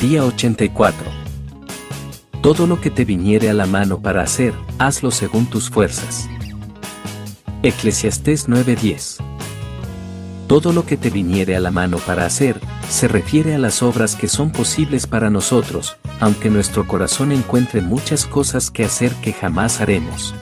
Día 84. Todo lo que te viniere a la mano para hacer, hazlo según tus fuerzas. Eclesiastés 9:10. Todo lo que te viniere a la mano para hacer, se refiere a las obras que son posibles para nosotros, aunque nuestro corazón encuentre muchas cosas que hacer que jamás haremos.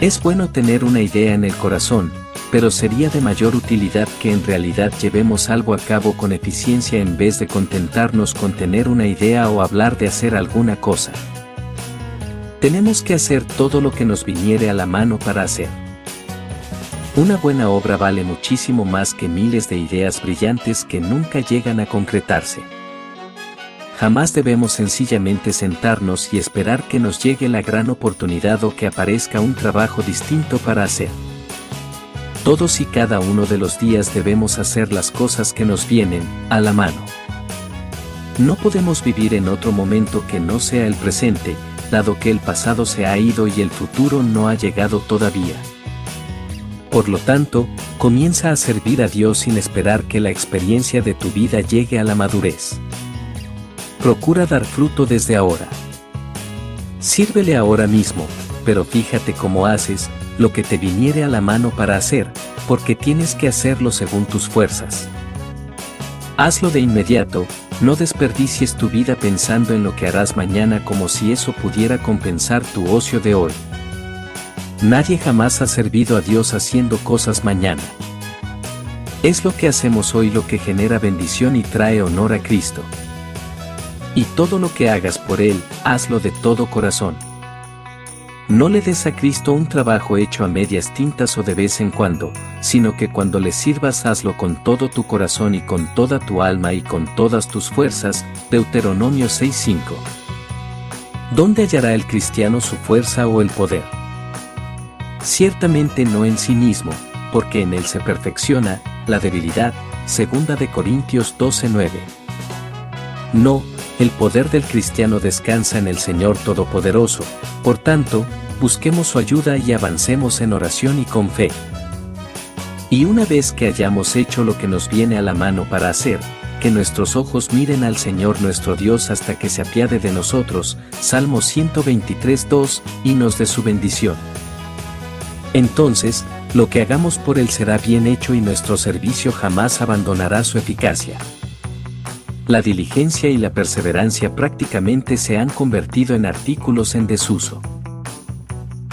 Es bueno tener una idea en el corazón, pero sería de mayor utilidad que en realidad llevemos algo a cabo con eficiencia en vez de contentarnos con tener una idea o hablar de hacer alguna cosa. Tenemos que hacer todo lo que nos viniere a la mano para hacer. Una buena obra vale muchísimo más que miles de ideas brillantes que nunca llegan a concretarse. Jamás debemos sencillamente sentarnos y esperar que nos llegue la gran oportunidad o que aparezca un trabajo distinto para hacer. Todos y cada uno de los días debemos hacer las cosas que nos vienen a la mano. No podemos vivir en otro momento que no sea el presente, dado que el pasado se ha ido y el futuro no ha llegado todavía. Por lo tanto, comienza a servir a Dios sin esperar que la experiencia de tu vida llegue a la madurez. Procura dar fruto desde ahora. Sírvele ahora mismo, pero fíjate cómo haces, lo que te viniere a la mano para hacer, porque tienes que hacerlo según tus fuerzas. Hazlo de inmediato, no desperdicies tu vida pensando en lo que harás mañana como si eso pudiera compensar tu ocio de hoy. Nadie jamás ha servido a Dios haciendo cosas mañana. Es lo que hacemos hoy lo que genera bendición y trae honor a Cristo. Y todo lo que hagas por Él, hazlo de todo corazón. No le des a Cristo un trabajo hecho a medias tintas o de vez en cuando, sino que cuando le sirvas hazlo con todo tu corazón y con toda tu alma y con todas tus fuerzas. Deuteronomio 6:5. ¿Dónde hallará el cristiano su fuerza o el poder? Ciertamente no en sí mismo, porque en él se perfecciona la debilidad. Segunda de Corintios 12:9. No, el poder del cristiano descansa en el Señor Todopoderoso, por tanto, busquemos su ayuda y avancemos en oración y con fe. Y una vez que hayamos hecho lo que nos viene a la mano para hacer, que nuestros ojos miren al Señor nuestro Dios hasta que se apiade de nosotros, Salmo 123.2, y nos dé su bendición. Entonces, lo que hagamos por Él será bien hecho y nuestro servicio jamás abandonará su eficacia la diligencia y la perseverancia prácticamente se han convertido en artículos en desuso.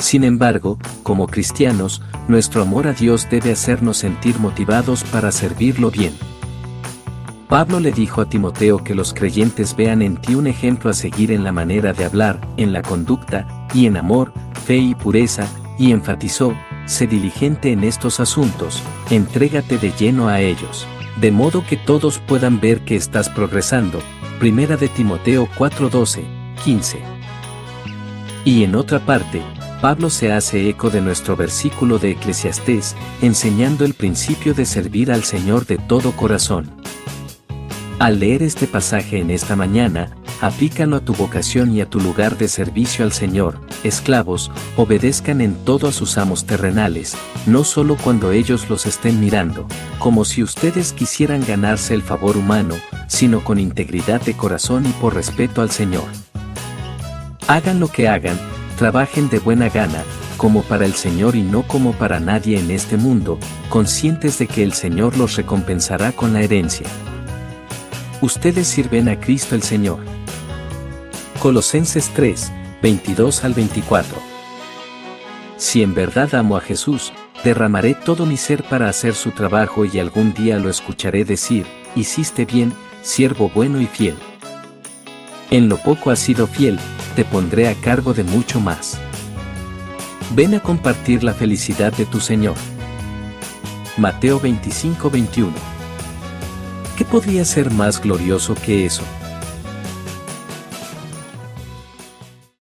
Sin embargo, como cristianos, nuestro amor a Dios debe hacernos sentir motivados para servirlo bien. Pablo le dijo a Timoteo que los creyentes vean en ti un ejemplo a seguir en la manera de hablar, en la conducta, y en amor, fe y pureza, y enfatizó, sé diligente en estos asuntos, entrégate de lleno a ellos de modo que todos puedan ver que estás progresando. Primera de Timoteo 4:12, 15. Y en otra parte, Pablo se hace eco de nuestro versículo de Eclesiastés, enseñando el principio de servir al Señor de todo corazón. Al leer este pasaje en esta mañana, aplícalo a tu vocación y a tu lugar de servicio al Señor. Esclavos, obedezcan en todo a sus amos terrenales, no solo cuando ellos los estén mirando, como si ustedes quisieran ganarse el favor humano, sino con integridad de corazón y por respeto al Señor. Hagan lo que hagan, trabajen de buena gana, como para el Señor y no como para nadie en este mundo, conscientes de que el Señor los recompensará con la herencia. Ustedes sirven a Cristo el Señor. Colosenses 3, 22 al 24. Si en verdad amo a Jesús, derramaré todo mi ser para hacer su trabajo y algún día lo escucharé decir, hiciste bien, siervo bueno y fiel. En lo poco has sido fiel, te pondré a cargo de mucho más. Ven a compartir la felicidad de tu Señor. Mateo 25-21 ¿Qué podría ser más glorioso que eso?